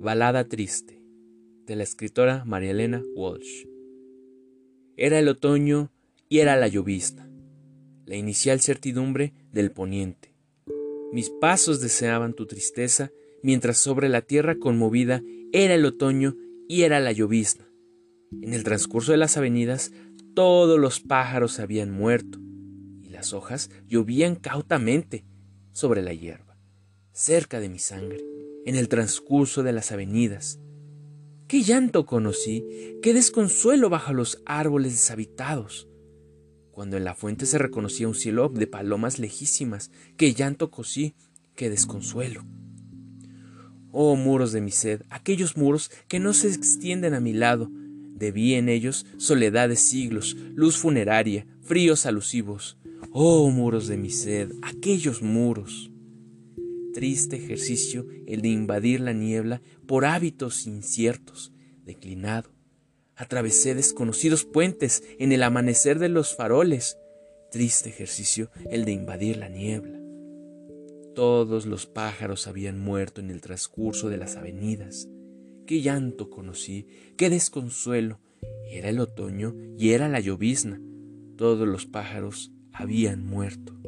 Balada triste de la escritora María Elena Walsh. Era el otoño y era la llovizna, la inicial certidumbre del poniente. Mis pasos deseaban tu tristeza, mientras sobre la tierra conmovida era el otoño y era la llovizna. En el transcurso de las avenidas todos los pájaros habían muerto, y las hojas llovían cautamente sobre la hierba, cerca de mi sangre en el transcurso de las avenidas. Qué llanto conocí, qué desconsuelo bajo los árboles deshabitados. Cuando en la fuente se reconocía un cielo de palomas lejísimas, qué llanto cosí, qué desconsuelo. Oh muros de mi sed, aquellos muros que no se extienden a mi lado, debí en ellos soledad de siglos, luz funeraria, fríos alusivos. Oh muros de mi sed, aquellos muros triste ejercicio el de invadir la niebla por hábitos inciertos, declinado. Atravesé desconocidos puentes en el amanecer de los faroles. Triste ejercicio el de invadir la niebla. Todos los pájaros habían muerto en el transcurso de las avenidas. Qué llanto conocí, qué desconsuelo. Era el otoño y era la llovizna. Todos los pájaros habían muerto.